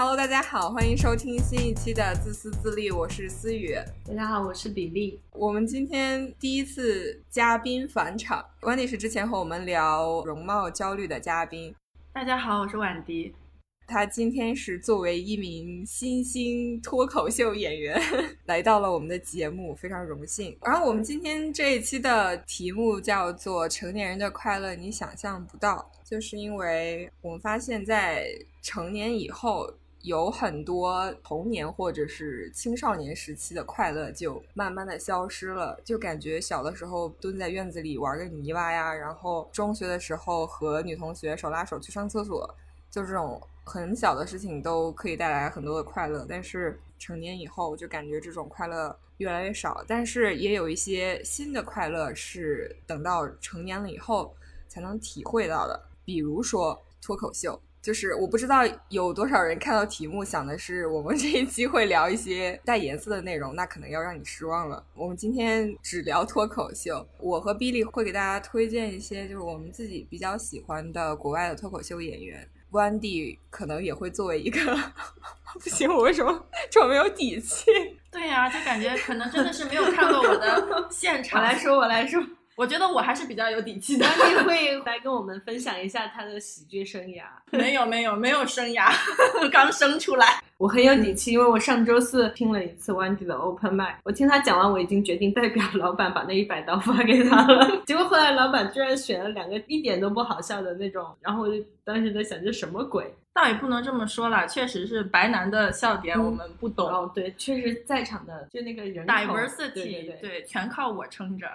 Hello，大家好，欢迎收听新一期的《自私自利》，我是思雨。大家好，我是比利。我们今天第一次嘉宾返场，温迪是之前和我们聊容貌焦虑的嘉宾。大家好，我是婉迪。他今天是作为一名新兴脱口秀演员 来到了我们的节目，非常荣幸。然后我们今天这一期的题目叫做《成年人的快乐你想象不到》，就是因为我们发现，在成年以后，有很多童年或者是青少年时期的快乐就慢慢的消失了，就感觉小的时候蹲在院子里玩个泥巴呀，然后中学的时候和女同学手拉手去上厕所，就这种。很小的事情都可以带来很多的快乐，但是成年以后就感觉这种快乐越来越少。但是也有一些新的快乐是等到成年了以后才能体会到的，比如说脱口秀。就是我不知道有多少人看到题目想的是我们这一期会聊一些带颜色的内容，那可能要让你失望了。我们今天只聊脱口秀，我和 Billy 会给大家推荐一些就是我们自己比较喜欢的国外的脱口秀演员。，Wendy 可能也会作为一个，不行，我为什么这么没有底气？对呀，就感觉可能真的是没有看过我的现场。我来说，我来说，我觉得我还是比较有底气的。温迪会来跟我们分享一下他的喜剧生涯？没有，没有，没有生涯，刚生出来。我很有底气，因为我上周四听了一次 Wendy 的 Open m i 我听他讲完，我已经决定代表老板把那一百刀发给他了。结果后来老板居然选了两个一点都不好笑的那种，然后我就当时在想，这什么鬼？倒也不能这么说了，确实是白男的笑点我们不懂。哦，对，确实在场的就那个人，diversity，对，全靠我撑着。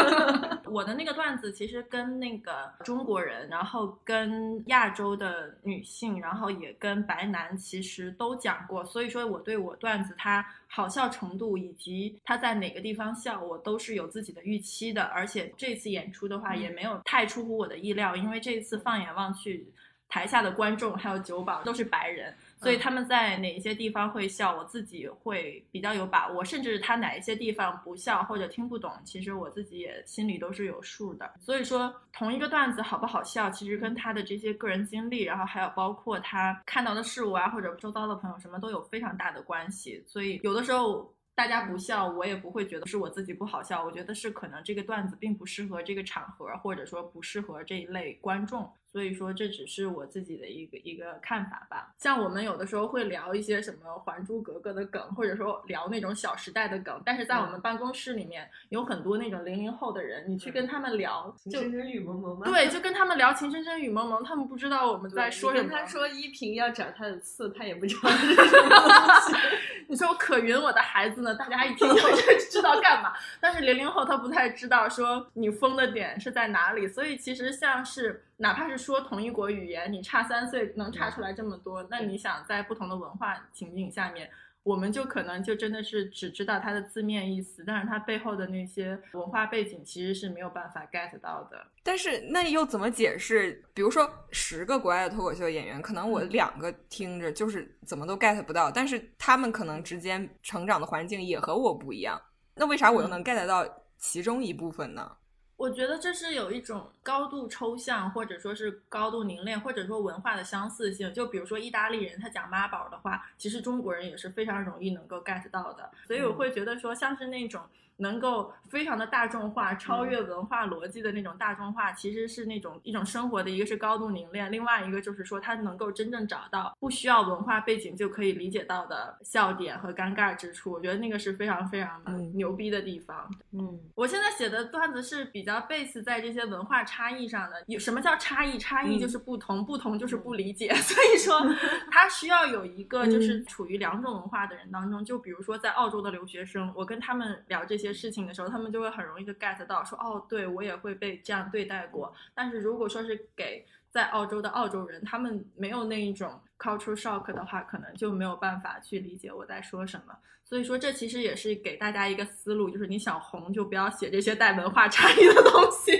我的那个段子其实跟那个中国人，然后跟亚洲的女性，然后也跟白男，其实都讲过。所以说我对我段子它好笑程度以及他在哪个地方笑，我都是有自己的预期的。而且这次演出的话也没有太出乎我的意料，因为这次放眼望去。台下的观众还有酒保都是白人，所以他们在哪一些地方会笑，我自己会比较有把握。甚至他哪一些地方不笑或者听不懂，其实我自己也心里都是有数的。所以说，同一个段子好不好笑，其实跟他的这些个人经历，然后还有包括他看到的事物啊，或者周遭的朋友什么都有非常大的关系。所以有的时候。大家不笑，我也不会觉得是我自己不好笑。我觉得是可能这个段子并不适合这个场合，或者说不适合这一类观众。所以说这只是我自己的一个一个看法吧。像我们有的时候会聊一些什么《还珠格格》的梗，或者说聊那种《小时代》的梗。但是在我们办公室里面有很多那种零零后的人，你去跟他们聊，就情深深雨蒙蒙吗？对，就跟他们聊情深深雨蒙蒙，他们不知道我们在说什么。他说依萍要找他的刺，他也不知道是什么东西。你说可云我的孩子呢？大家一听 就知道干嘛。但是零零后他不太知道说你疯的点是在哪里，所以其实像是哪怕是说同一国语言，你差三岁能差出来这么多，那你想在不同的文化情景下面。我们就可能就真的是只知道它的字面意思，但是它背后的那些文化背景其实是没有办法 get 到的。但是那又怎么解释？比如说十个国外的脱口秀演员，可能我两个听着就是怎么都 get 不到，但是他们可能之间成长的环境也和我不一样，那为啥我又能 get 到其中一部分呢？我觉得这是有一种高度抽象，或者说是高度凝练，或者说文化的相似性。就比如说意大利人他讲妈宝的话，其实中国人也是非常容易能够 get 到的。所以我会觉得说，像是那种。能够非常的大众化，超越文化逻辑的那种大众化，其实是那种一种生活的一个是高度凝练，另外一个就是说他能够真正找到不需要文化背景就可以理解到的笑点和尴尬之处，我觉得那个是非常非常牛逼的地方。嗯，我现在写的段子是比较 base 在这些文化差异上的。有什么叫差异？差异就是不同，不同就是不理解。所以说，他需要有一个就是处于两种文化的人当中，就比如说在澳洲的留学生，我跟他们聊这些。事情的时候，他们就会很容易就 get 到，说哦，对我也会被这样对待过。但是如果说是给在澳洲的澳洲人，他们没有那一种 cultural shock 的话，可能就没有办法去理解我在说什么。所以说，这其实也是给大家一个思路，就是你想红，就不要写这些带文化差异的东西。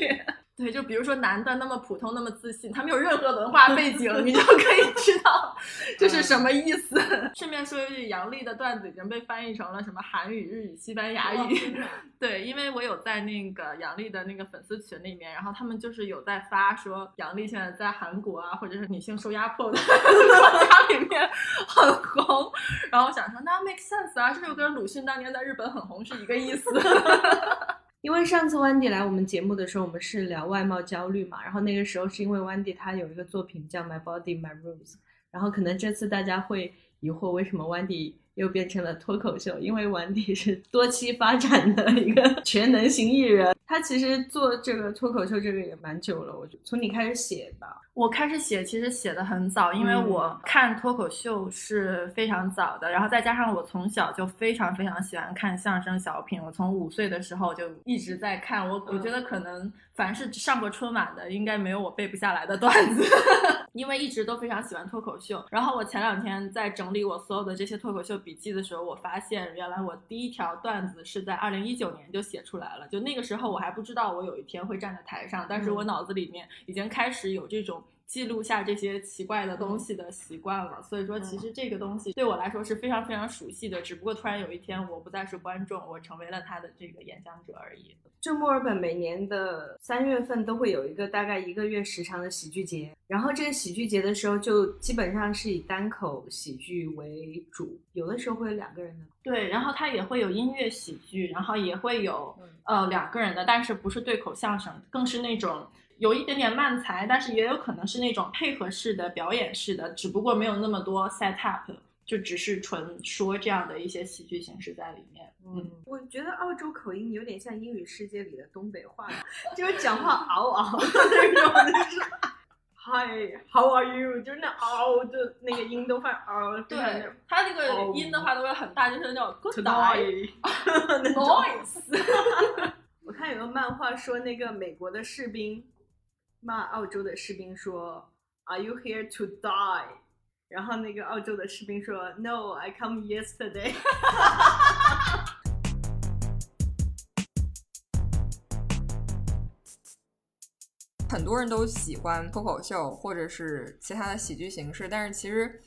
对，就比如说男的那么普通，那么自信，他没有任何文化背景，你就可以知道这是什么意思。顺便说一句，杨笠的段子已经被翻译成了什么韩语、日语、西班牙语。对，因为我有在那个杨笠的那个粉丝群里面，然后他们就是有在发说杨笠现在在韩国啊，或者是女性受压迫的 国家里面很红。然后我想说，那 make sense 啊，这就跟鲁迅当年在日本很红是一个意思。因为上次 Wendy 来我们节目的时候，我们是聊外貌焦虑嘛，然后那个时候是因为 Wendy 她有一个作品叫 My Body My Rules，然后可能这次大家会疑惑为什么 Wendy 又变成了脱口秀，因为 Wendy 是多期发展的一个 全能型艺人，他其实做这个脱口秀这个也蛮久了，我觉从你开始写吧。我开始写，其实写的很早，因为我看脱口秀是非常早的，然后再加上我从小就非常非常喜欢看相声小品，我从五岁的时候就一直在看。我我觉得可能凡是上过春晚的，应该没有我背不下来的段子，因为一直都非常喜欢脱口秀。然后我前两天在整理我所有的这些脱口秀笔记的时候，我发现原来我第一条段子是在二零一九年就写出来了，就那个时候我还不知道我有一天会站在台上，但是我脑子里面已经开始有这种。记录下这些奇怪的东西的习惯了，所以说其实这个东西对我来说是非常非常熟悉的，只不过突然有一天我不再是观众，我成为了他的这个演讲者而已。就墨尔本每年的三月份都会有一个大概一个月时长的喜剧节，然后这个喜剧节的时候就基本上是以单口喜剧为主，有的时候会有两个人的。对，然后它也会有音乐喜剧，然后也会有呃两个人的，但是不是对口相声，更是那种。有一点点慢才，但是也有可能是那种配合式的表演式的，只不过没有那么多 set up，就只是纯说这样的一些喜剧形式在里面。嗯，我觉得澳洲口音有点像英语世界里的东北话，就是讲话嗷嗷的那种，就是 Hi，How are you？就是那嗷的那个音都发嗷。对，他那个音的话都会很大，就是那种 good noise。我看有个漫画说那个美国的士兵。骂澳洲的士兵说：“Are you here to die？” 然后那个澳洲的士兵说：“No，I come yesterday。”很多人都喜欢脱口秀或者是其他的喜剧形式，但是其实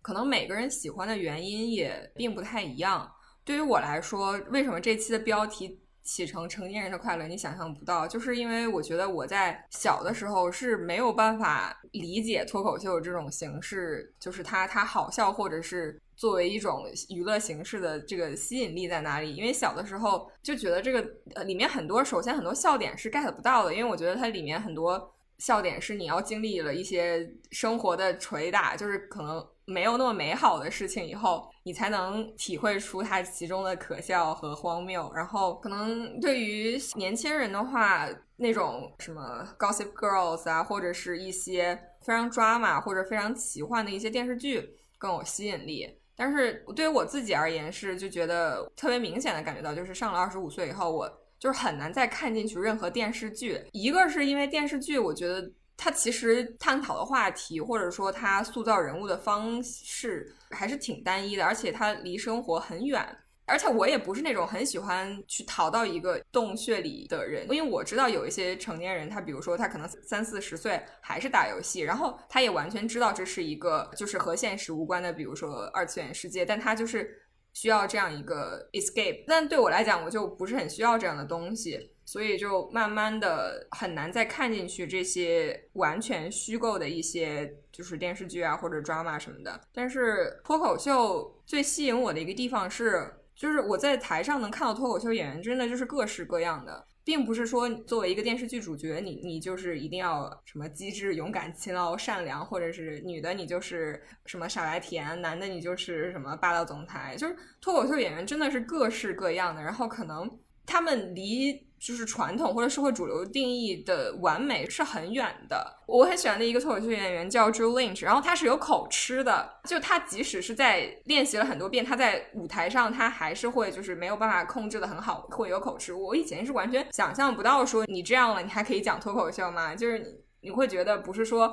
可能每个人喜欢的原因也并不太一样。对于我来说，为什么这期的标题？启程成年人的快乐，你想象不到，就是因为我觉得我在小的时候是没有办法理解脱口秀这种形式，就是它它好笑，或者是作为一种娱乐形式的这个吸引力在哪里？因为小的时候就觉得这个呃里面很多，首先很多笑点是 get 不到的，因为我觉得它里面很多笑点是你要经历了一些生活的捶打，就是可能。没有那么美好的事情以后，你才能体会出它其中的可笑和荒谬。然后，可能对于年轻人的话，那种什么 Gossip Girls 啊，或者是一些非常抓马或者非常奇幻的一些电视剧更有吸引力。但是对于我自己而言，是就觉得特别明显的感觉到，就是上了二十五岁以后，我就是很难再看进去任何电视剧。一个是因为电视剧，我觉得。它其实探讨的话题，或者说它塑造人物的方式，还是挺单一的，而且它离生活很远。而且我也不是那种很喜欢去逃到一个洞穴里的人，因为我知道有一些成年人，他比如说他可能三四十岁还是打游戏，然后他也完全知道这是一个就是和现实无关的，比如说二次元世界，但他就是需要这样一个 escape。但对我来讲，我就不是很需要这样的东西。所以就慢慢的很难再看进去这些完全虚构的一些就是电视剧啊或者 drama 什么的。但是脱口秀最吸引我的一个地方是，就是我在台上能看到脱口秀演员真的就是各式各样的，并不是说作为一个电视剧主角，你你就是一定要什么机智、勇敢、勤劳、善良，或者是女的你就是什么傻白甜，男的你就是什么霸道总裁。就是脱口秀演员真的是各式各样的，然后可能他们离。就是传统或者社会主流定义的完美是很远的。我很喜欢的一个脱口秀演员叫 Drew Lynch，然后他是有口吃的，就他即使是在练习了很多遍，他在舞台上他还是会就是没有办法控制的很好，会有口吃。我以前是完全想象不到说你这样了，你还可以讲脱口秀吗？就是你你会觉得不是说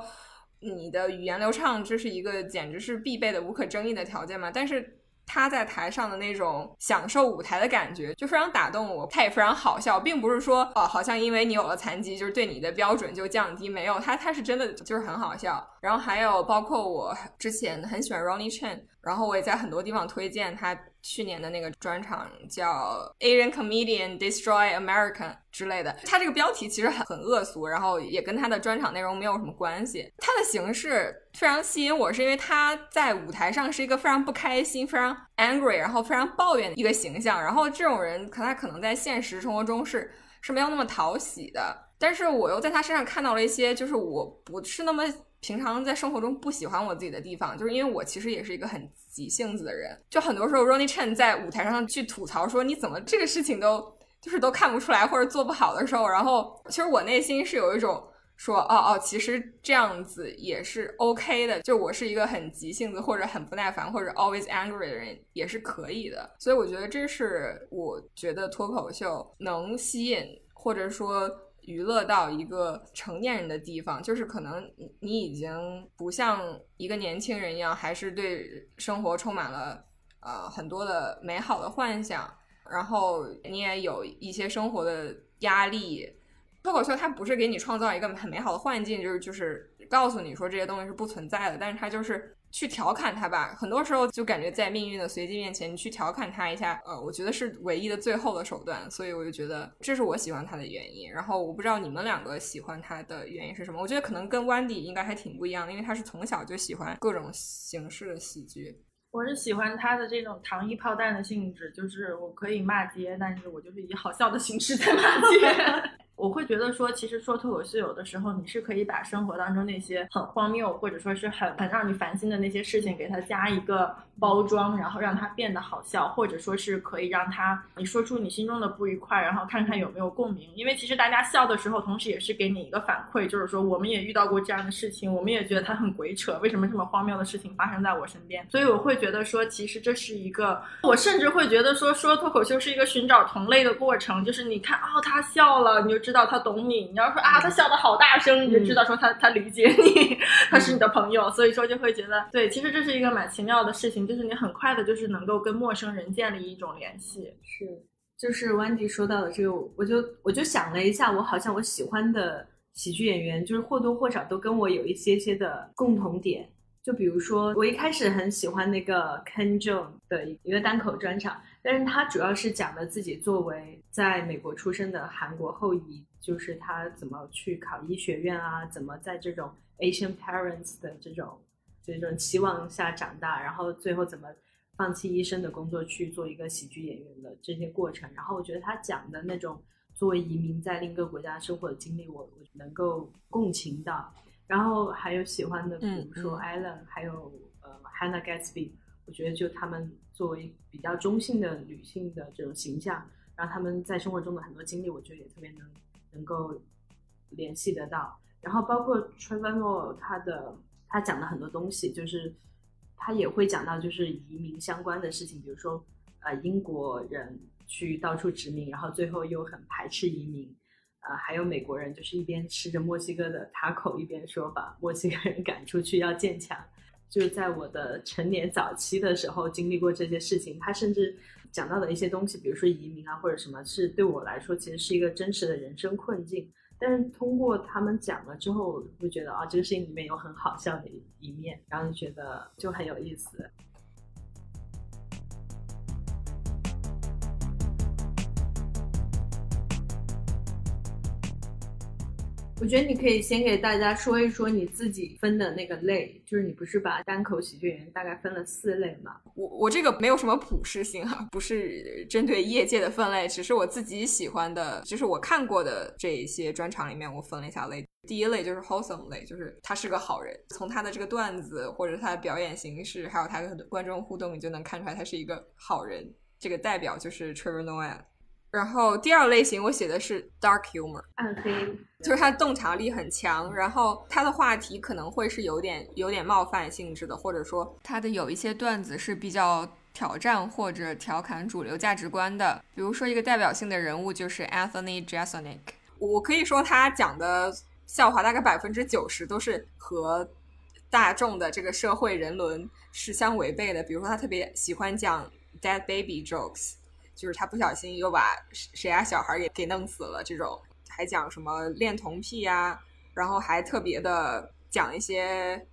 你的语言流畅这是一个简直是必备的无可争议的条件吗？但是。他在台上的那种享受舞台的感觉，就非常打动我。他也非常好笑，并不是说哦，好像因为你有了残疾，就是对你的标准就降低。没有，他他是真的就是很好笑。然后还有包括我之前很喜欢 Ronnie Chan，然后我也在很多地方推荐他。去年的那个专场叫 Asian Comedian Destroy America 之类的，他这个标题其实很很恶俗，然后也跟他的专场内容没有什么关系。他的形式非常吸引我，是因为他在舞台上是一个非常不开心、非常 angry，然后非常抱怨的一个形象。然后这种人，可他可能在现实生活中是是没有那么讨喜的。但是我又在他身上看到了一些，就是我不是那么。平常在生活中不喜欢我自己的地方，就是因为我其实也是一个很急性子的人。就很多时候，Ronnie Chen 在舞台上去吐槽说：“你怎么这个事情都就是都看不出来或者做不好的时候。”然后，其实我内心是有一种说：“哦哦，其实这样子也是 OK 的。”就我是一个很急性子或者很不耐烦或者 always angry 的人，也是可以的。所以我觉得这是我觉得脱口秀能吸引或者说。娱乐到一个成年人的地方，就是可能你已经不像一个年轻人一样，还是对生活充满了呃很多的美好的幻想，然后你也有一些生活的压力。脱口秀它不是给你创造一个很美好的幻境，就是就是告诉你说这些东西是不存在的，但是它就是。去调侃他吧，很多时候就感觉在命运的随机面前，你去调侃他一下，呃，我觉得是唯一的最后的手段，所以我就觉得这是我喜欢他的原因。然后我不知道你们两个喜欢他的原因是什么，我觉得可能跟 Wendy 应该还挺不一样的，因为他是从小就喜欢各种形式的喜剧。我是喜欢他的这种糖衣炮弹的性质，就是我可以骂街，但是我就是以好笑的形式在骂街。我会觉得说，其实说脱口秀有的时候，你是可以把生活当中那些很荒谬或者说是很很让你烦心的那些事情，给它加一个包装，然后让它变得好笑，或者说是可以让它你说出你心中的不愉快，然后看看有没有共鸣。因为其实大家笑的时候，同时也是给你一个反馈，就是说我们也遇到过这样的事情，我们也觉得它很鬼扯，为什么这么荒谬的事情发生在我身边？所以我会觉得说，其实这是一个，我甚至会觉得说，说脱口秀是一个寻找同类的过程，就是你看哦，他笑了，你就知。知道他懂你，你要说啊，他笑的好大声，你就知道说他他理解你，他是你的朋友，所以说就会觉得对，其实这是一个蛮奇妙的事情，就是你很快的，就是能够跟陌生人建立一种联系。是，就是 Wendy 说到的这个，我就我就想了一下，我好像我喜欢的喜剧演员，就是或多或少都跟我有一些些的共同点。就比如说，我一开始很喜欢那个 Ken Jeong 的一个单口专场，但是他主要是讲的自己作为在美国出生的韩国后裔，就是他怎么去考医学院啊，怎么在这种 Asian parents 的这种这种期望下长大，然后最后怎么放弃医生的工作去做一个喜剧演员的这些过程。然后我觉得他讲的那种作为移民在另一个国家生活的经历，我我能够共情到。然后还有喜欢的，比如说 Ellen，还有呃 Hannah Gatsby，我觉得就他们作为比较中性的女性的这种形象，然后他们在生活中的很多经历，我觉得也特别能能够联系得到。然后包括 Trevor 他的他讲的很多东西，就是他也会讲到就是移民相关的事情，比如说呃英国人去到处殖民，然后最后又很排斥移民。呃，还有美国人就是一边吃着墨西哥的塔口，一边说把墨西哥人赶出去要建墙。就是在我的成年早期的时候经历过这些事情。他甚至讲到的一些东西，比如说移民啊或者什么，是对我来说其实是一个真实的人生困境。但是通过他们讲了之后，我会觉得啊，这个事情里面有很好笑的一面，然后就觉得就很有意思。我觉得你可以先给大家说一说你自己分的那个类，就是你不是把单口喜剧演员大概分了四类吗？我我这个没有什么普适性哈，不是针对业界的分类，只是我自己喜欢的，就是我看过的这一些专场里面，我分了一下类。第一类就是 wholesome 类，就是他是个好人，从他的这个段子或者他的表演形式，还有他跟观众互动，你就能看出来他是一个好人。这个代表就是 Trevor Noah。然后第二类型我写的是 dark humor，暗黑，就是他洞察力很强，然后他的话题可能会是有点有点冒犯性质的，或者说他的有一些段子是比较挑战或者调侃主流价值观的。比如说一个代表性的人物就是 Anthony Jeselnik，我可以说他讲的笑话大概百分之九十都是和大众的这个社会人伦是相违背的。比如说，他特别喜欢讲 dead baby jokes，就是他不小心又把谁谁家小孩给给弄死了这种，还讲什么恋童癖呀，然后还特别的讲一些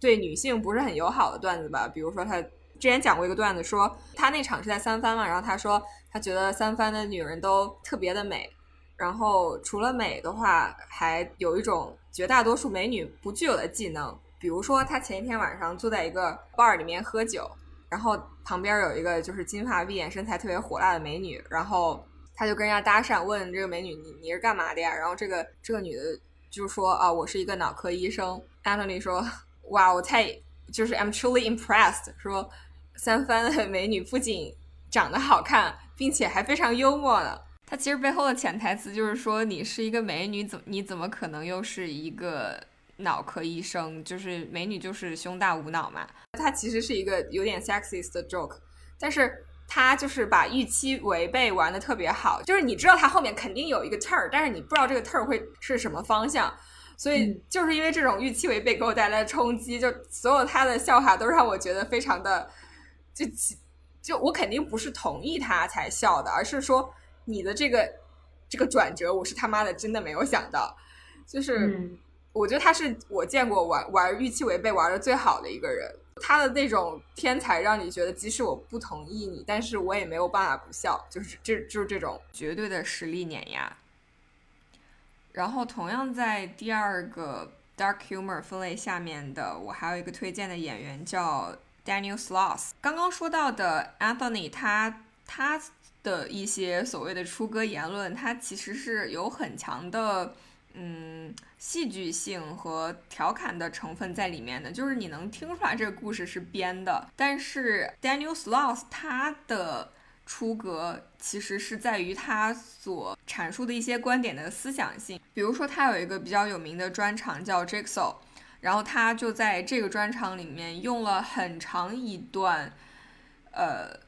对女性不是很友好的段子吧。比如说，他之前讲过一个段子，说他那场是在三藩嘛，然后他说他觉得三藩的女人都特别的美。然后除了美的话，还有一种绝大多数美女不具有的技能，比如说他前一天晚上坐在一个 bar 里面喝酒，然后旁边有一个就是金发碧眼、身材特别火辣的美女，然后他就跟人家搭讪，问这个美女你你是干嘛的呀？然后这个这个女的就说啊，我是一个脑科医生。Anthony 说，哇，我太就是 I'm truly impressed，说三番的美女不仅长得好看，并且还非常幽默呢。他其实背后的潜台词就是说，你是一个美女，怎你怎么可能又是一个脑科医生？就是美女就是胸大无脑嘛。他其实是一个有点 sexist 的 joke，但是他就是把预期违背玩的特别好。就是你知道他后面肯定有一个 turn，但是你不知道这个 turn 会是什么方向。所以就是因为这种预期违背给我带来的冲击，就所有他的笑话都让我觉得非常的就就我肯定不是同意他才笑的，而是说。你的这个这个转折，我是他妈的真的没有想到，就是我觉得他是我见过玩玩预期违背玩的最好的一个人，他的那种天才让你觉得即使我不同意你，但是我也没有办法不笑，就是这就是这种绝对的实力碾压。然后同样在第二个 dark humor 分类下面的，我还有一个推荐的演员叫 Daniel Sloss。刚刚说到的 Anthony，他他。的一些所谓的出歌言论，他其实是有很强的嗯戏剧性和调侃的成分在里面的，就是你能听出来这个故事是编的。但是 Daniel Sloss 他的出格其实是在于他所阐述的一些观点的思想性，比如说他有一个比较有名的专场叫 Jigsaw，然后他就在这个专场里面用了很长一段呃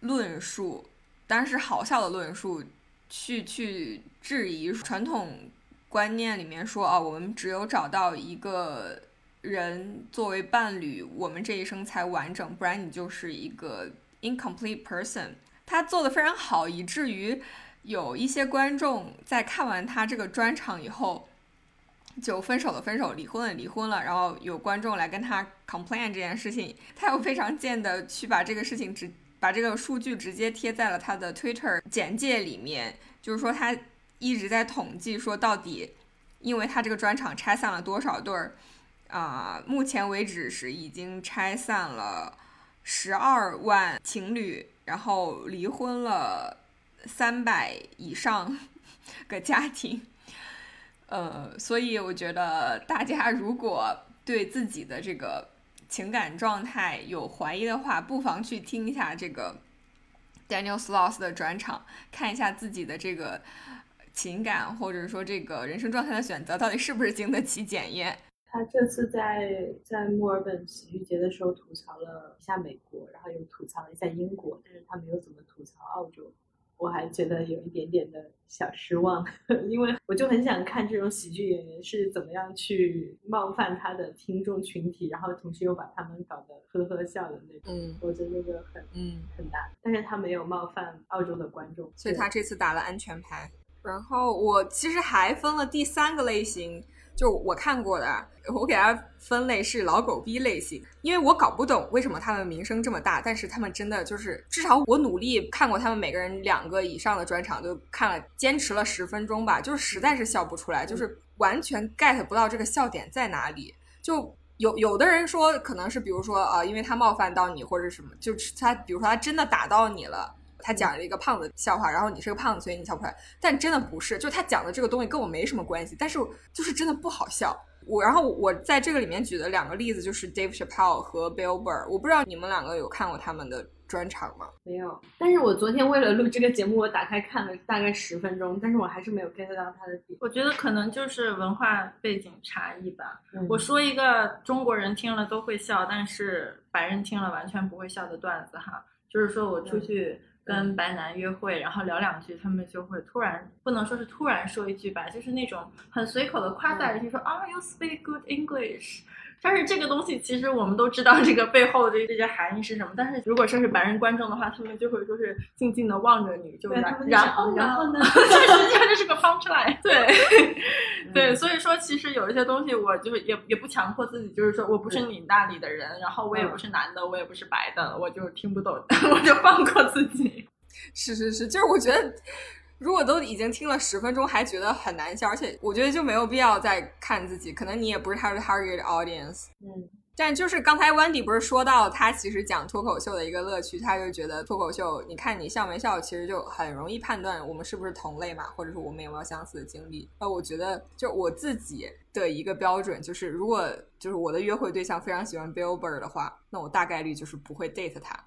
论述。但是好笑的论述，去去质疑传统观念里面说啊，我们只有找到一个人作为伴侣，我们这一生才完整，不然你就是一个 incomplete person。他做的非常好，以至于有一些观众在看完他这个专场以后，就分手的分手，离婚的离婚了。然后有观众来跟他 complain 这件事情，他又非常贱的去把这个事情直。把这个数据直接贴在了他的 Twitter 简介里面，就是说他一直在统计说到底，因为他这个专场拆散了多少对儿，啊，目前为止是已经拆散了十二万情侣，然后离婚了三百以上 个家庭，呃，所以我觉得大家如果对自己的这个。情感状态有怀疑的话，不妨去听一下这个 Daniel Sloss 的专场，看一下自己的这个情感或者说这个人生状态的选择到底是不是经得起检验。他这次在在墨尔本喜剧节的时候吐槽了一下美国，然后又吐槽了一下英国，但是他没有怎么吐槽澳洲。我还觉得有一点点的小失望，因为我就很想看这种喜剧演员是怎么样去冒犯他的听众群体，然后同时又把他们搞得呵呵笑的那种。嗯，我觉得那个很嗯很难，但是他没有冒犯澳洲的观众，所以他这次打了安全牌。然后我其实还分了第三个类型。就我看过的，我给它分类是老狗逼类型，因为我搞不懂为什么他们名声这么大，但是他们真的就是至少我努力看过他们每个人两个以上的专场，就看了坚持了十分钟吧，就是实在是笑不出来，就是完全 get 不到这个笑点在哪里。就有有的人说可能是比如说啊，因为他冒犯到你或者什么，就是他比如说他真的打到你了。他讲了一个胖子笑话，然后你是个胖子，所以你笑不出来。但真的不是，就他讲的这个东西跟我没什么关系，但是就是真的不好笑。我然后我在这个里面举的两个例子就是 Dave Chappelle 和 Bill Burr。我不知道你们两个有看过他们的专场吗？没有。但是我昨天为了录这个节目，我打开看了大概十分钟，但是我还是没有 get 到他的点。我觉得可能就是文化背景差异吧。我说一个中国人听了都会笑，但是白人听了完全不会笑的段子哈，就是说我出去。跟白男约会，然后聊两句，他们就会突然不能说是突然说一句吧，就是那种很随口的夸赞人家说啊，you speak good English，但是这个东西其实我们都知道这个背后的这些含义是什么。但是如果说是白人观众的话，他们就会说是静静的望着你，就然然后然后呢？这实际上这是个 punchline。对对，所以说其实有一些东西，我就是也也不强迫自己，就是说我不是你那里的人，然后我也不是男的，我也不是白的，我就听不懂，我就放过自己。是是是，就是我觉得。如果都已经听了十分钟还觉得很难笑，而且我觉得就没有必要再看自己，可能你也不是他的 target audience。嗯，但就是刚才 Wendy 不是说到他其实讲脱口秀的一个乐趣，他就觉得脱口秀，你看你笑没笑，其实就很容易判断我们是不是同类嘛，或者说我们有没有相似的经历。呃，我觉得就我自己的一个标准就是，如果就是我的约会对象非常喜欢 Bill Burr 的话，那我大概率就是不会 date 他。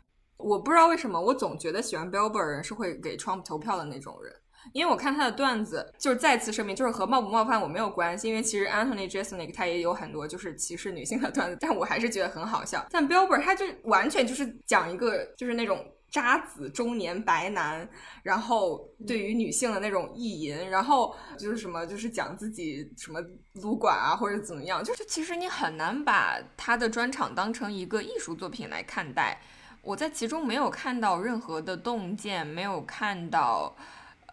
我不知道为什么，我总觉得喜欢 Bill Burr 人是会给 Trump 投票的那种人。因为我看他的段子，就是再次声明，就是和冒不冒犯我没有关系。因为其实 Anthony Jeselnik 他也有很多就是歧视女性的段子，但我还是觉得很好笑。但 Bill Burr 他就完全就是讲一个就是那种渣子中年白男，然后对于女性的那种意淫，然后就是什么就是讲自己什么撸管啊或者怎么样，就是其实你很难把他的专场当成一个艺术作品来看待。我在其中没有看到任何的洞见，没有看到。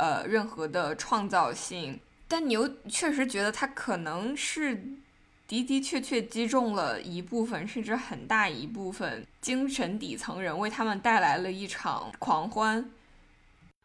呃，任何的创造性，但你又确实觉得他可能是的的确确击中了一部分，甚至很大一部分精神底层人，为他们带来了一场狂欢，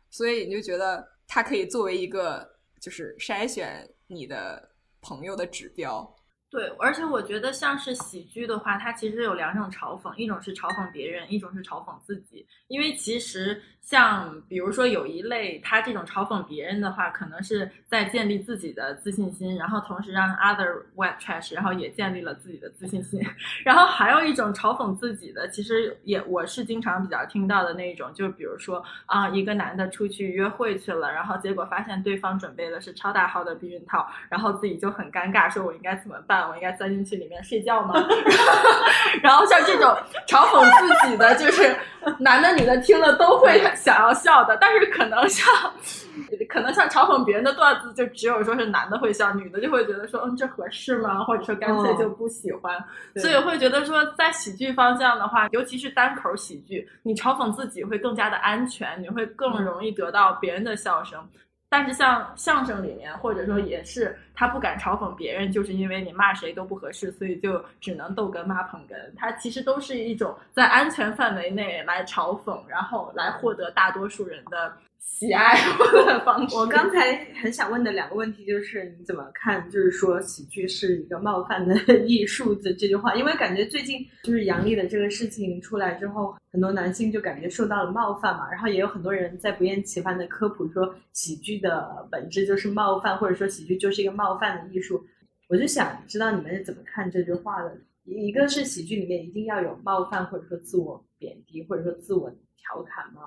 所以你就觉得他可以作为一个就是筛选你的朋友的指标。对，而且我觉得像是喜剧的话，它其实有两种嘲讽，一种是嘲讽别人，一种是嘲讽自己，因为其实。像比如说有一类，他这种嘲讽别人的话，可能是在建立自己的自信心，然后同时让 other white trash，然后也建立了自己的自信心。然后还有一种嘲讽自己的，其实也我是经常比较听到的那一种，就比如说啊，一个男的出去约会去了，然后结果发现对方准备的是超大号的避孕套，然后自己就很尴尬，说我应该怎么办？我应该钻进去里面睡觉吗？然后像这种嘲讽自己的，就是男的女的听了都会。想要笑的，但是可能像，可能像嘲讽别人的段子，就只有说是男的会笑，女的就会觉得说，嗯，这合适吗？或者说干脆就不喜欢。所以会觉得说，在喜剧方向的话，尤其是单口喜剧，你嘲讽自己会更加的安全，你会更容易得到别人的笑声。但是像相声里面，或者说也是他不敢嘲讽别人，就是因为你骂谁都不合适，所以就只能逗哏骂捧哏。他其实都是一种在安全范围内来嘲讽，然后来获得大多数人的。喜爱 的方式。我刚才很想问的两个问题就是你怎么看？就是说喜剧是一个冒犯的 艺术的这句话，因为感觉最近就是杨笠的这个事情出来之后，很多男性就感觉受到了冒犯嘛。然后也有很多人在不厌其烦的科普说喜剧的本质就是冒犯，或者说喜剧就是一个冒犯的艺术。我就想知道你们是怎么看这句话的？一个是喜剧里面一定要有冒犯，或者说自我贬低，或者说自我调侃吗？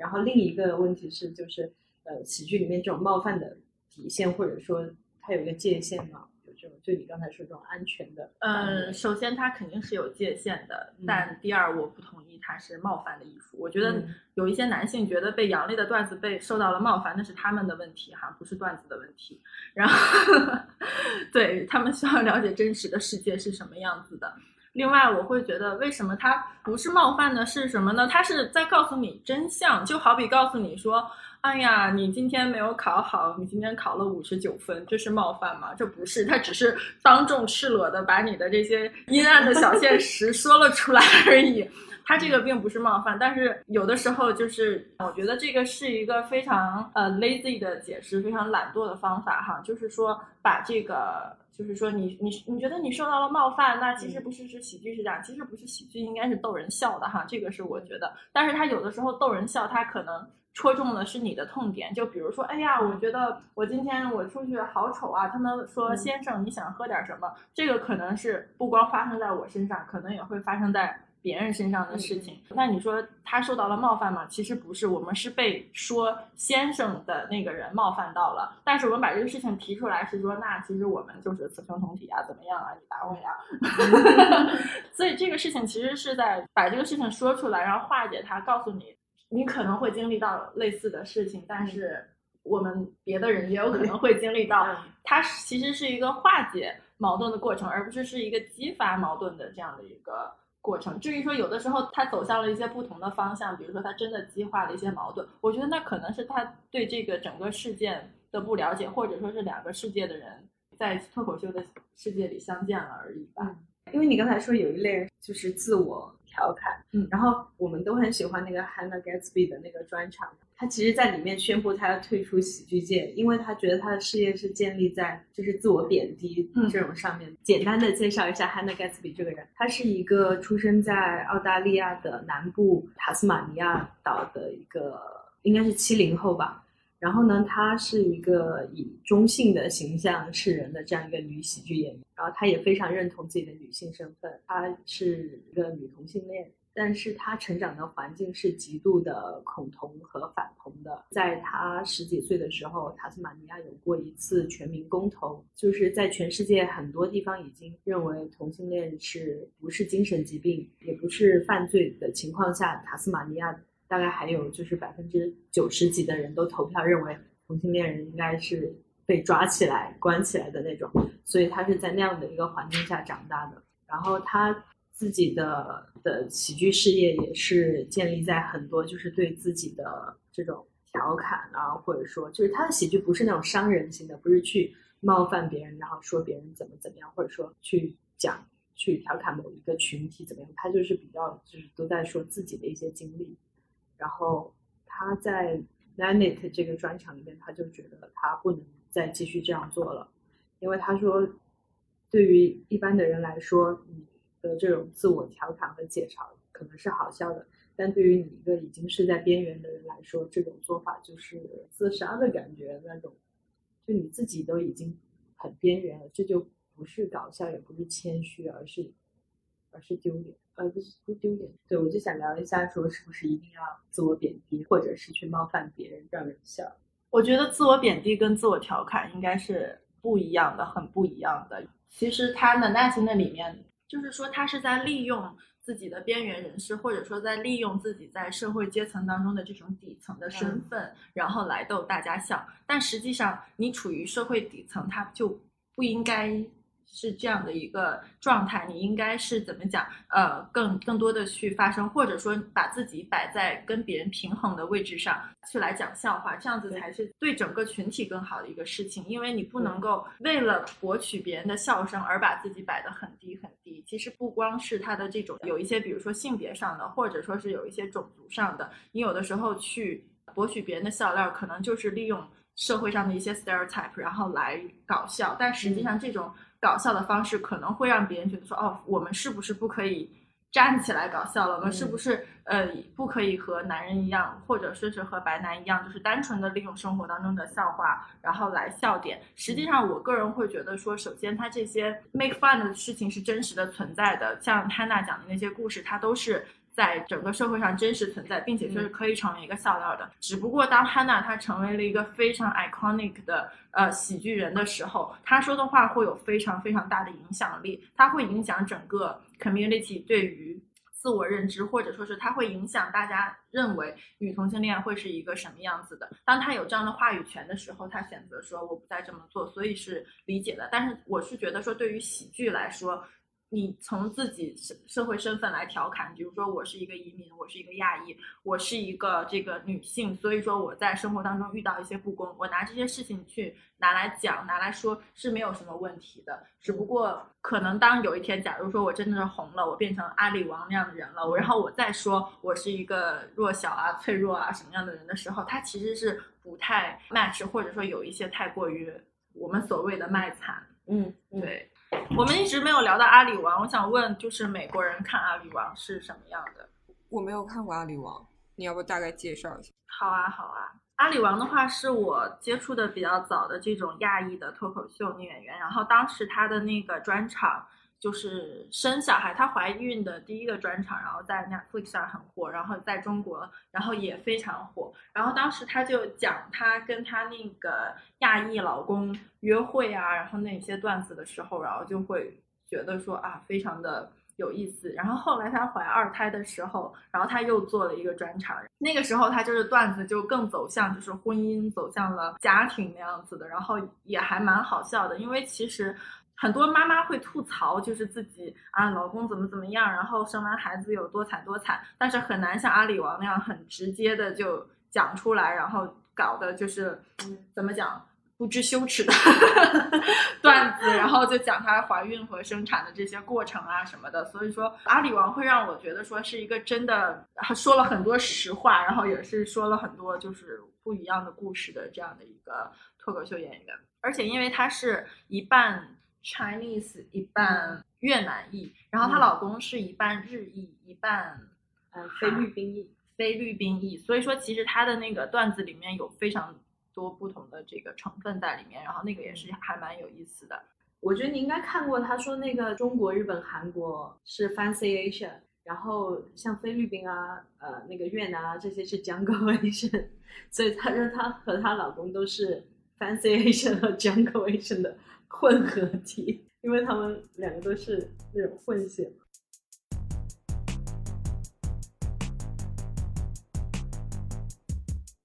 然后另一个问题是，就是呃，喜剧里面这种冒犯的底线，或者说它有一个界限吗？有这种，就你刚才说这种安全的。嗯，首先它肯定是有界限的，但第二，我不同意它是冒犯的艺术。我觉得有一些男性觉得被杨笠的段子被受到了冒犯，那是他们的问题哈，不是段子的问题。然后，对他们需要了解真实的世界是什么样子的。另外，我会觉得为什么它不是冒犯的，是什么呢？它是在告诉你真相，就好比告诉你说：“哎呀，你今天没有考好，你今天考了五十九分，这是冒犯吗？”这不是，他只是当众赤裸的把你的这些阴暗的小现实说了出来而已。他这个并不是冒犯，但是有的时候就是，我觉得这个是一个非常呃 lazy 的解释，非常懒惰的方法哈，就是说把这个。就是说，你你你觉得你受到了冒犯，那其实不是是喜剧是这样，其实不是喜剧，应该是逗人笑的哈，这个是我觉得。但是他有的时候逗人笑，他可能戳中的是你的痛点，就比如说，哎呀，我觉得我今天我出去好丑啊，他们说先生你想喝点什么，这个可能是不光发生在我身上，可能也会发生在。别人身上的事情，那你说他受到了冒犯吗？其实不是，我们是被说先生的那个人冒犯到了。但是我们把这个事情提出来，是说那其实我们就是雌雄同体啊，怎么样啊？你打我呀！所以这个事情其实是在把这个事情说出来，然后化解它，告诉你你可能会经历到类似的事情，但是。我们别的人也有可能会经历到，它其实是一个化解矛盾的过程，而不是是一个激发矛盾的这样的一个过程。至于说有的时候他走向了一些不同的方向，比如说他真的激化了一些矛盾，我觉得那可能是他对这个整个事件的不了解，或者说是两个世界的人在脱口秀的世界里相见了而已吧。因为你刚才说有一类人就是自我调侃，嗯然后我们都很喜欢那个 Hannah Gatsby 的那个专场，他其实在里面宣布他要退出喜剧界，因为他觉得他的事业是建立在就是自我贬低嗯这种上面。简单的介绍一下 Hannah Gatsby 这个人，他是一个出生在澳大利亚的南部塔斯马尼亚岛的一个，应该是七零后吧。然后呢，她是一个以中性的形象示人的这样一个女喜剧演员，然后她也非常认同自己的女性身份，她是一个女同性恋，但是他成长的环境是极度的恐同和反同的。在他十几岁的时候，塔斯马尼亚有过一次全民公投，就是在全世界很多地方已经认为同性恋是不是精神疾病，也不是犯罪的情况下，塔斯马尼亚大概还有就是百分之九十几的人都投票认为同性恋人应该是被抓起来、关起来的那种，所以他是在那样的一个环境下长大的。然后他自己的的喜剧事业也是建立在很多就是对自己的这种调侃啊，或者说就是他的喜剧不是那种伤人型的，不是去冒犯别人，然后说别人怎么怎么样，或者说去讲去调侃某一个群体怎么样，他就是比较就是都在说自己的一些经历。然后他在 Planet 这个专场里面，他就觉得他不能再继续这样做了，因为他说，对于一般的人来说，你的这种自我调侃和解嘲可能是好笑的，但对于你一个已经是在边缘的人来说，这种做法就是自杀的感觉那种，就你自己都已经很边缘了，这就不是搞笑，也不是谦虚，而是而是丢脸。呃，不是不丢脸，对我就想聊一下，说是不是一定要自我贬低，或者是去冒犯别人让人笑？我觉得自我贬低跟自我调侃应该是不一样的，很不一样的。其实他的耐心的里面，就是说他是在利用自己的边缘人士，或者说在利用自己在社会阶层当中的这种底层的身份，然后来逗大家笑。但实际上，你处于社会底层，他就不应该。是这样的一个状态，你应该是怎么讲？呃，更更多的去发声，或者说把自己摆在跟别人平衡的位置上去来讲笑话，这样子才是对整个群体更好的一个事情。因为你不能够为了博取别人的笑声而把自己摆得很低很低。其实不光是他的这种有一些，比如说性别上的，或者说是有一些种族上的，你有的时候去博取别人的笑料，可能就是利用社会上的一些 stereotype，然后来搞笑。但实际上这种。搞笑的方式可能会让别人觉得说，哦，我们是不是不可以站起来搞笑了？我们是不是呃不可以和男人一样，或者说是和白男一样，就是单纯的利用生活当中的笑话，然后来笑点？实际上，我个人会觉得说，首先他这些 make fun 的事情是真实的存在的，像 Hannah 讲的那些故事，它都是。在整个社会上真实存在，并且是可以成为一个笑料的。只不过当 Hannah 她成为了一个非常 iconic 的呃喜剧人的时候，她说的话会有非常非常大的影响力，它会影响整个 community 对于自我认知，或者说是它会影响大家认为女同性恋会是一个什么样子的。当他有这样的话语权的时候，他选择说我不再这么做，所以是理解的。但是我是觉得说，对于喜剧来说，你从自己社社会身份来调侃，比如说我是一个移民，我是一个亚裔，我是一个这个女性，所以说我在生活当中遇到一些不公，我拿这些事情去拿来讲，拿来说是没有什么问题的。只不过可能当有一天，假如说我真的是红了，我变成阿里王那样的人了，我然后我再说我是一个弱小啊、脆弱啊什么样的人的时候，他其实是不太 match，或者说有一些太过于我们所谓的卖惨。嗯，对。我们一直没有聊到阿里王，我想问，就是美国人看阿里王是什么样的？我没有看过阿里王，你要不大概介绍一下？好啊，好啊。阿里王的话是我接触的比较早的这种亚裔的脱口秀女演员，然后当时她的那个专场就是生小孩，她怀孕的第一个专场，然后在 Netflix 上很火，然后在中国，然后也非常火。然后当时她就讲她跟她那个亚裔老公约会啊，然后那些段子的时候，然后就会觉得说啊，非常的有意思。然后后来她怀二胎的时候，然后她又做了一个专场，那个时候她就是段子就更走向就是婚姻，走向了家庭那样子的，然后也还蛮好笑的，因为其实。很多妈妈会吐槽，就是自己啊，老公怎么怎么样，然后生完孩子有多惨多惨，但是很难像阿里王那样很直接的就讲出来，然后搞的就是怎么讲不知羞耻的 段子，然后就讲她怀孕和生产的这些过程啊什么的。所以说，阿里王会让我觉得说是一个真的说了很多实话，然后也是说了很多就是不一样的故事的这样的一个脱口秀演员，而且因为他是一半。Chinese 一半越南裔，然后她老公是一半日裔，一半呃菲律宾裔，菲律宾裔。所以说，其实她的那个段子里面有非常多不同的这个成分在里面，然后那个也是还蛮有意思的。我觉得你应该看过，他说那个中国、日本、韩国是 Fancy Asian，然后像菲律宾啊、呃那个越南啊这些是 Jungle Asian，所以她说她和她老公都是 Fancy Asian 和 Jungle Asian 的。混合体，因为他们两个都是那种混血。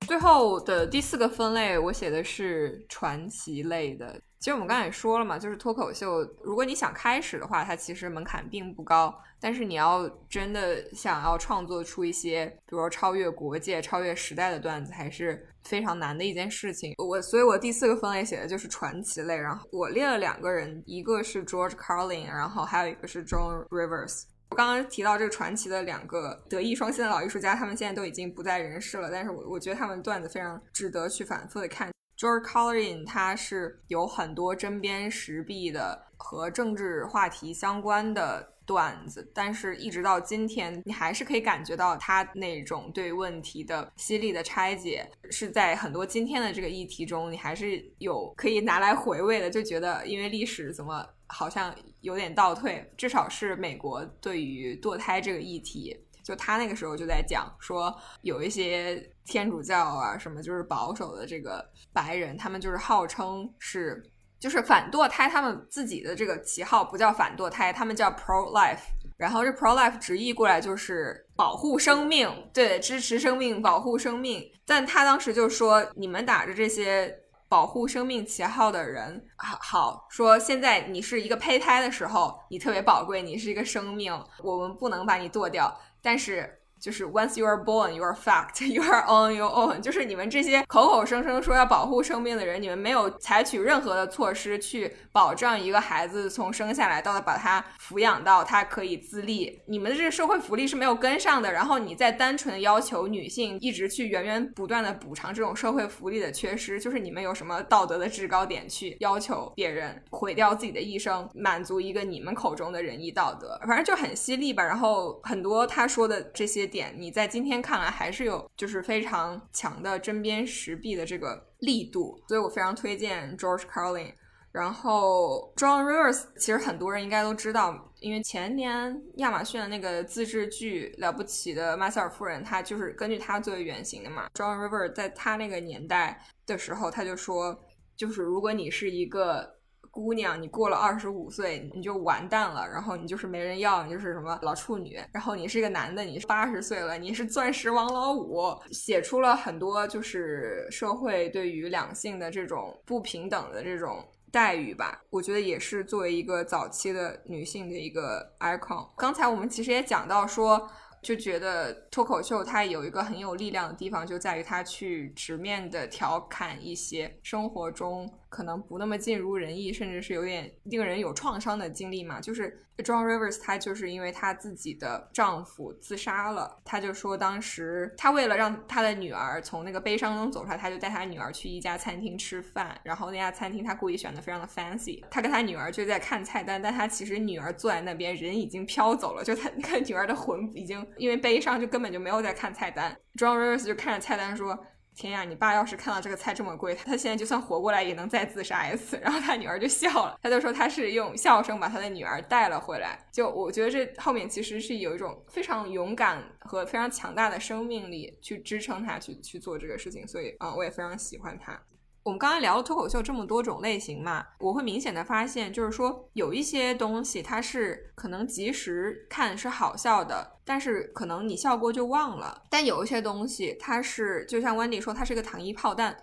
最后的第四个分类，我写的是传奇类的。其实我们刚才也说了嘛，就是脱口秀，如果你想开始的话，它其实门槛并不高。但是你要真的想要创作出一些，比如说超越国界、超越时代的段子，还是非常难的一件事情。我，所以我第四个分类写的就是传奇类。然后我列了两个人，一个是 George Carlin，然后还有一个是 John Rivers。我刚刚提到这个传奇的两个德艺双馨的老艺术家，他们现在都已经不在人世了。但是我我觉得他们段子非常值得去反复的看。George Carlin 他是有很多针砭时弊的和政治话题相关的段子，但是一直到今天，你还是可以感觉到他那种对问题的犀利的拆解，是在很多今天的这个议题中，你还是有可以拿来回味的，就觉得因为历史怎么好像有点倒退，至少是美国对于堕胎这个议题。就他那个时候就在讲说，有一些天主教啊什么，就是保守的这个白人，他们就是号称是就是反堕胎，他们自己的这个旗号不叫反堕胎，他们叫 pro life，然后这 pro life 直译过来就是保护生命，对，支持生命，保护生命。但他当时就说，你们打着这些保护生命旗号的人，好好说，现在你是一个胚胎的时候，你特别宝贵，你是一个生命，我们不能把你剁掉。但是，就是 once you are born, you are fact, you are on your own。就是你们这些口口声声说要保护生命的人，你们没有采取任何的措施去保障一个孩子从生下来到把他抚养到他可以自立。你们的这个社会福利是没有跟上的。然后你再单纯的要求女性一直去源源不断的补偿这种社会福利的缺失，就是你们有什么道德的制高点去要求别人毁掉自己的一生，满足一个你们口中的仁义道德？反正就很犀利吧。然后很多他说的这些。点你在今天看来还是有就是非常强的针砭时弊的这个力度，所以我非常推荐 George Carlin。然后 John Rivers 其实很多人应该都知道，因为前年亚马逊的那个自制剧《了不起的麦瑟尔夫人》，他就是根据他作为原型的嘛。John Rivers 在他那个年代的时候，他就说，就是如果你是一个。姑娘，你过了二十五岁你就完蛋了，然后你就是没人要，你就是什么老处女。然后你是一个男的，你是八十岁了，你是钻石王老五，写出了很多就是社会对于两性的这种不平等的这种待遇吧。我觉得也是作为一个早期的女性的一个 icon。刚才我们其实也讲到说。就觉得脱口秀它有一个很有力量的地方，就在于它去直面的调侃一些生活中可能不那么尽如人意，甚至是有点令人有创伤的经历嘛。就是 John Rivers，他就是因为他自己的丈夫自杀了，他就说当时他为了让他的女儿从那个悲伤中走出来，他就带他女儿去一家餐厅吃饭，然后那家餐厅他故意选的非常的 fancy，他跟他女儿就在看菜单，但他其实女儿坐在那边，人已经飘走了，就他那个女儿的魂已经。因为悲伤，就根本就没有在看菜单。John Rivers 就看着菜单说：“天呀，你爸要是看到这个菜这么贵，他现在就算活过来也能再自杀一次。”然后他女儿就笑了，他就说他是用笑声把他的女儿带了回来。就我觉得这后面其实是有一种非常勇敢和非常强大的生命力去支撑他去去做这个事情，所以啊，我也非常喜欢他。我们刚才聊了脱口秀这么多种类型嘛，我会明显的发现，就是说有一些东西它是可能及时看是好笑的，但是可能你笑过就忘了；但有一些东西它是，就像 Wendy 说，它是个糖衣炮弹，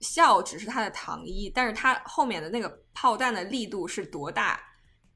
笑只是它的糖衣，但是它后面的那个炮弹的力度是多大，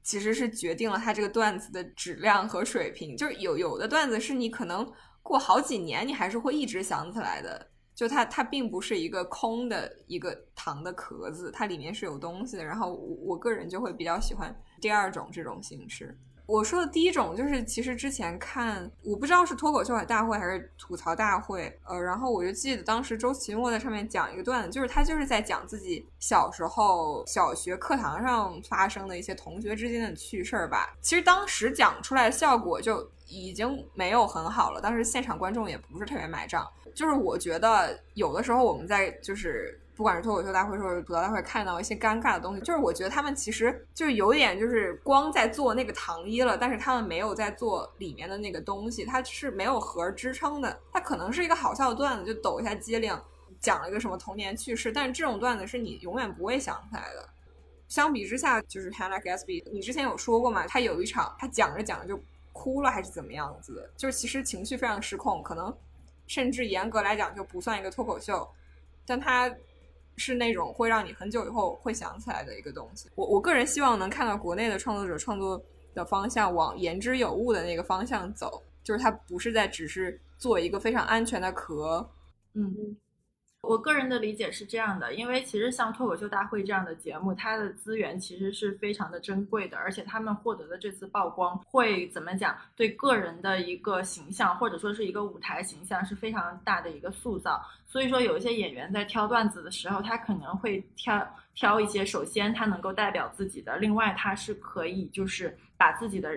其实是决定了它这个段子的质量和水平。就是有有的段子是你可能过好几年你还是会一直想起来的。就它，它并不是一个空的一个糖的壳子，它里面是有东西的。然后我我个人就会比较喜欢第二种这种形式。我说的第一种就是，其实之前看，我不知道是脱口秀大会还是吐槽大会，呃，然后我就记得当时周奇墨在上面讲一个段子，就是他就是在讲自己小时候小学课堂上发生的一些同学之间的趣事儿吧。其实当时讲出来效果就已经没有很好了，当时现场观众也不是特别买账。就是我觉得有的时候我们在就是不管是脱口秀大会或者吐槽大会看到一些尴尬的东西，就是我觉得他们其实就是有点就是光在做那个糖衣了，但是他们没有在做里面的那个东西，它是没有核支撑的。它可能是一个好笑的段子，就抖一下机灵，讲了一个什么童年趣事，但是这种段子是你永远不会想起来的。相比之下，就是 Hannah Gatsby，你之前有说过嘛？他有一场他讲着讲着就哭了，还是怎么样子？就是其实情绪非常失控，可能。甚至严格来讲就不算一个脱口秀，但它是那种会让你很久以后会想起来的一个东西。我我个人希望能看到国内的创作者创作的方向往言之有物的那个方向走，就是它不是在只是做一个非常安全的壳，嗯。我个人的理解是这样的，因为其实像脱口秀大会这样的节目，它的资源其实是非常的珍贵的，而且他们获得的这次曝光会怎么讲，对个人的一个形象或者说是一个舞台形象是非常大的一个塑造。所以说，有一些演员在挑段子的时候，他可能会挑挑一些，首先他能够代表自己的，另外他是可以就是把自己的。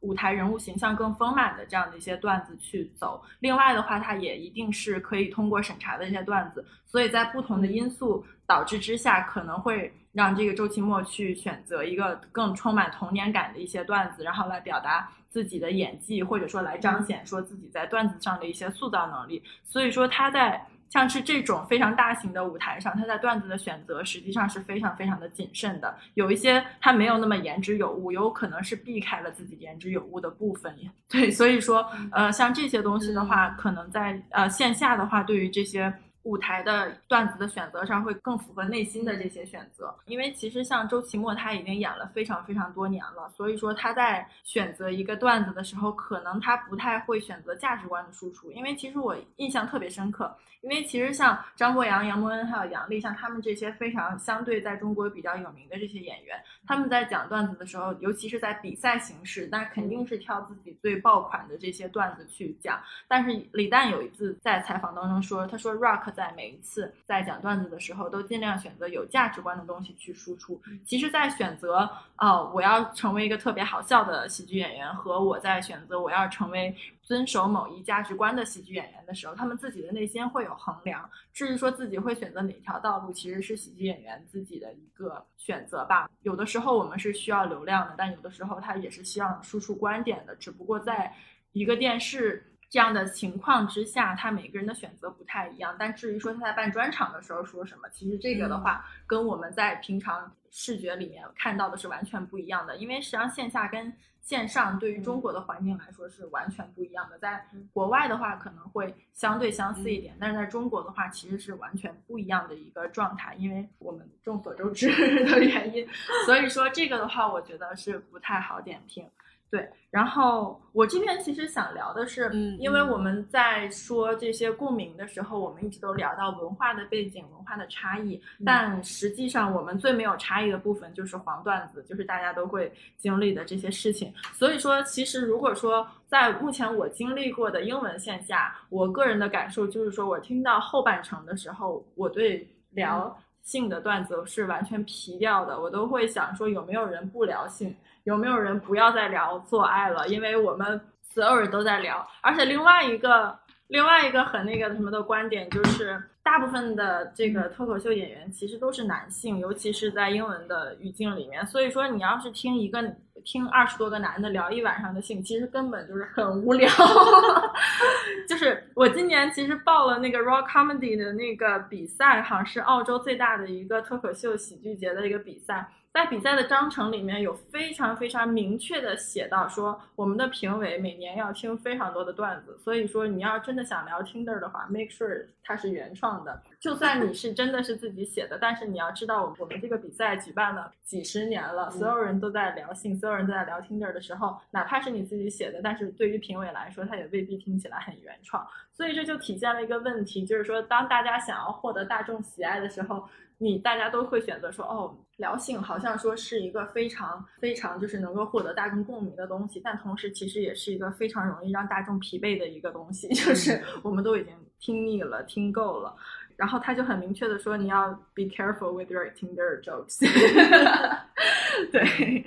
舞台人物形象更丰满的这样的一些段子去走，另外的话，它也一定是可以通过审查的一些段子，所以在不同的因素导致之下，可能会让这个周奇墨去选择一个更充满童年感的一些段子，然后来表达自己的演技，或者说来彰显说自己在段子上的一些塑造能力，所以说他在。像是这种非常大型的舞台上，他在段子的选择实际上是非常非常的谨慎的。有一些他没有那么言之有物，有可能是避开了自己言之有物的部分。对，所以说，呃，像这些东西的话，可能在呃线下的话，对于这些。舞台的段子的选择上会更符合内心的这些选择，因为其实像周奇墨他已经演了非常非常多年了，所以说他在选择一个段子的时候，可能他不太会选择价值观的输出。因为其实我印象特别深刻，因为其实像张博洋、杨蒙恩还有杨笠，像他们这些非常相对在中国比较有名的这些演员，他们在讲段子的时候，尤其是在比赛形式，那肯定是挑自己最爆款的这些段子去讲。但是李诞有一次在采访当中说，他说 Rock。在每一次在讲段子的时候，都尽量选择有价值观的东西去输出。其实，在选择啊，我要成为一个特别好笑的喜剧演员，和我在选择我要成为遵守某一价值观的喜剧演员的时候，他们自己的内心会有衡量。至于说自己会选择哪条道路，其实是喜剧演员自己的一个选择吧。有的时候我们是需要流量的，但有的时候他也是需要输出观点的。只不过在一个电视。这样的情况之下，他每个人的选择不太一样。但至于说他在办专场的时候说什么，其实这个的话，跟我们在平常视觉里面看到的是完全不一样的。因为实际上线下跟线上对于中国的环境来说是完全不一样的。在国外的话可能会相对相似一点，但是在中国的话其实是完全不一样的一个状态。因为我们众所周知 的原因，所以说这个的话，我觉得是不太好点评。对，然后我这边其实想聊的是，嗯，因为我们在说这些共鸣的时候，我们一直都聊到文化的背景、文化的差异，但实际上我们最没有差异的部分就是黄段子，就是大家都会经历的这些事情。所以说，其实如果说在目前我经历过的英文线下，我个人的感受就是说，我听到后半程的时候，我对聊性的段子是完全皮掉的，我都会想说有没有人不聊性。有没有人不要再聊做爱了？因为我们所有人都在聊，而且另外一个另外一个很那个什么的观点就是，大部分的这个脱口秀演员其实都是男性，尤其是在英文的语境里面。所以说，你要是听一个听二十多个男的聊一晚上的性，其实根本就是很无聊。就是我今年其实报了那个 Raw Comedy 的那个比赛，好像是澳洲最大的一个脱口秀喜剧节的一个比赛。在比赛的章程里面有非常非常明确的写到，说我们的评委每年要听非常多的段子，所以说你要真的想聊 Tinder 的话，make sure 它是原创的。就算你是真的是自己写的，但是你要知道，我我们这个比赛举办了几十年了，所有人都在聊性，所有人都在聊 Tinder 的时候，哪怕是你自己写的，但是对于评委来说，他也未必听起来很原创。所以这就体现了一个问题，就是说当大家想要获得大众喜爱的时候。你大家都会选择说，哦，聊性好像说是一个非常非常就是能够获得大众共鸣的东西，但同时其实也是一个非常容易让大众疲惫的一个东西，就是我们都已经听腻了、听够了，然后他就很明确的说，你要 be careful with your Tinder jokes，对。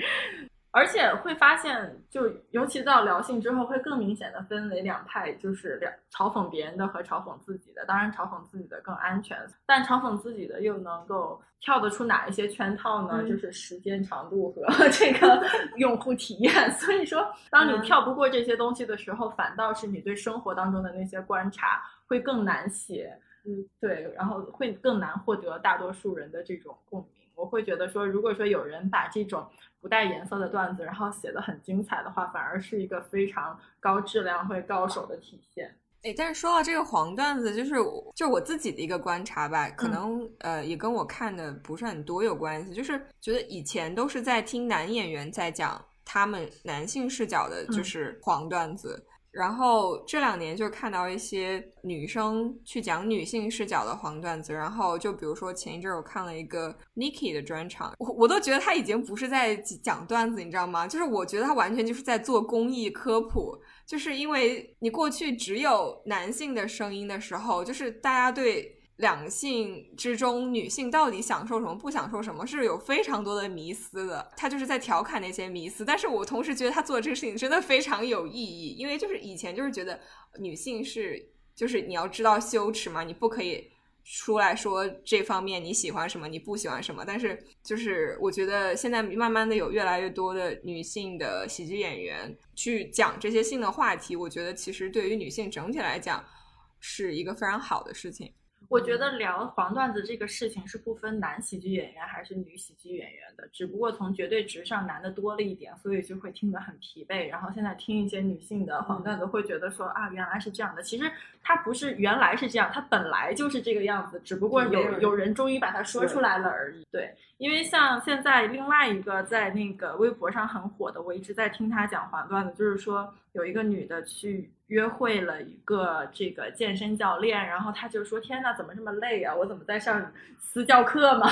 而且会发现，就尤其到聊性之后，会更明显的分为两派，就是两嘲讽别人的和嘲讽自己的。当然，嘲讽自己的更安全，但嘲讽自己的又能够跳得出哪一些圈套呢？就是时间长度和 这个用户体验。所以说，当你跳不过这些东西的时候，反倒是你对生活当中的那些观察会更难写。嗯，对，然后会更难获得大多数人的这种共鸣。我会觉得说，如果说有人把这种不带颜色的段子，然后写的很精彩的话，反而是一个非常高质量、会高手的体现。哎，但是说到这个黄段子，就是就是我自己的一个观察吧，可能呃也跟我看的不是很多有关系，就是觉得以前都是在听男演员在讲他们男性视角的，就是黄段子。然后这两年就看到一些女生去讲女性视角的黄段子，然后就比如说前一阵我看了一个 Niki 的专场，我我都觉得他已经不是在讲段子，你知道吗？就是我觉得他完全就是在做公益科普，就是因为你过去只有男性的声音的时候，就是大家对。两性之中，女性到底享受什么，不享受什么，是有非常多的迷思的。他就是在调侃那些迷思，但是我同时觉得他做这个事情真的非常有意义，因为就是以前就是觉得女性是，就是你要知道羞耻嘛，你不可以出来说这方面你喜欢什么，你不喜欢什么。但是就是我觉得现在慢慢的有越来越多的女性的喜剧演员去讲这些性的话题，我觉得其实对于女性整体来讲是一个非常好的事情。我觉得聊黄段子这个事情是不分男喜剧演员还是女喜剧演员的，只不过从绝对值上男的多了一点，所以就会听得很疲惫。然后现在听一些女性的黄段子，会觉得说啊，原来是这样的。其实它不是原来是这样，它本来就是这个样子，只不过有有人终于把它说出来了而已。对，因为像现在另外一个在那个微博上很火的，我一直在听他讲黄段子，就是说有一个女的去。约会了一个这个健身教练，然后他就说：“天呐，怎么这么累啊？我怎么在上私教课吗？”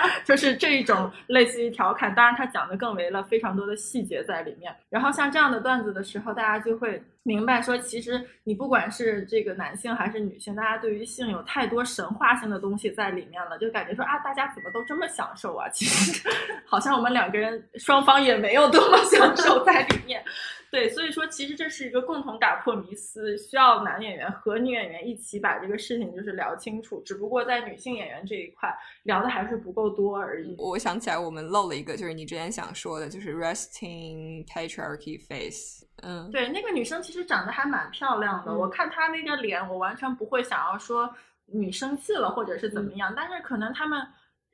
就是这一种类似于调侃，当然他讲的更为了非常多的细节在里面。然后像这样的段子的时候，大家就会明白说，其实你不管是这个男性还是女性，大家对于性有太多神话性的东西在里面了，就感觉说啊，大家怎么都这么享受啊？其实 好像我们两个人双方也没有多么享受在里面。对，所以说其实这是一个共同打破迷思，需要男演员和女演员一起把这个事情就是聊清楚。只不过在女性演员这一块聊的还是不够多而已。我想起来我们漏了一个，就是你之前想说的，就是 resting patriarchy face。嗯，对，那个女生其实长得还蛮漂亮的，我看她那个脸，我完全不会想要说你生气了或者是怎么样，但是可能他们。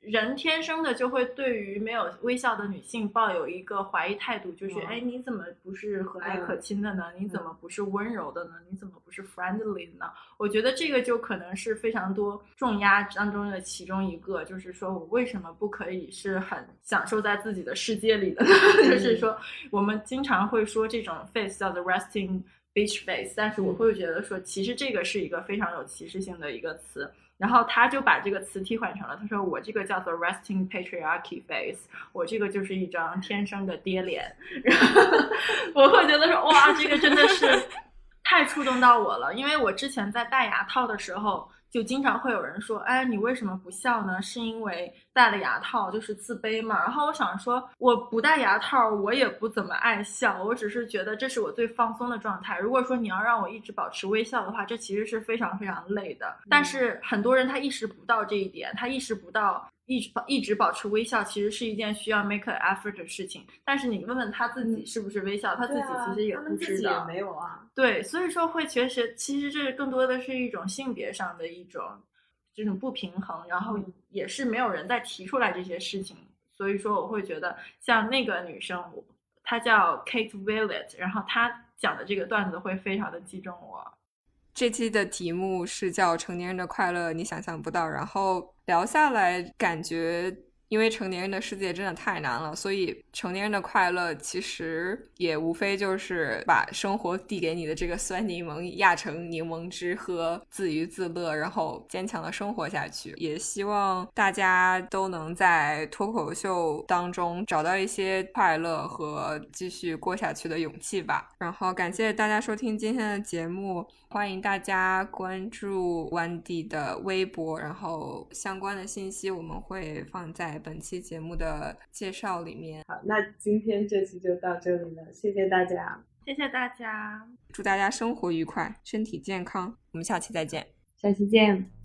人天生的就会对于没有微笑的女性抱有一个怀疑态度，就是哎，你怎么不是和蔼可亲的呢？你怎么不是温柔的呢？你怎么不是 friendly 呢？我觉得这个就可能是非常多重压当中的其中一个，就是说我为什么不可以是很享受在自己的世界里的？就是说我们经常会说这种 face 叫做 resting beach face，但是我会觉得说其实这个是一个非常有歧视性的一个词。然后他就把这个词替换成了，他说我这个叫做 resting patriarchy face，我这个就是一张天生的爹脸。然后我会觉得说，哇，这个真的是太触动到我了，因为我之前在戴牙套的时候。就经常会有人说，哎，你为什么不笑呢？是因为戴了牙套就是自卑嘛？然后我想说，我不戴牙套，我也不怎么爱笑，我只是觉得这是我最放松的状态。如果说你要让我一直保持微笑的话，这其实是非常非常累的。但是很多人他意识不到这一点，他意识不到一直保一直保持微笑其实是一件需要 make an effort 的事情。但是你问问他自己是不是微笑，他自己其实也不知道。没有啊。对，所以说会确实，其实这更多的是一种性别上的一种这种不平衡，然后也是没有人再提出来这些事情。所以说我会觉得，像那个女生，她叫 Kate Willett，然后她讲的这个段子会非常的击中我。这期的题目是叫“成年人的快乐你想象不到”，然后聊下来感觉。因为成年人的世界真的太难了，所以成年人的快乐其实也无非就是把生活递给你的这个酸柠檬压成柠檬汁喝，自娱自乐，然后坚强的生活下去。也希望大家都能在脱口秀当中找到一些快乐和继续过下去的勇气吧。然后感谢大家收听今天的节目。欢迎大家关注 Wendy 的微博，然后相关的信息我们会放在本期节目的介绍里面。好，那今天这期就到这里了，谢谢大家，谢谢大家，祝大家生活愉快，身体健康，我们下期再见，下期见。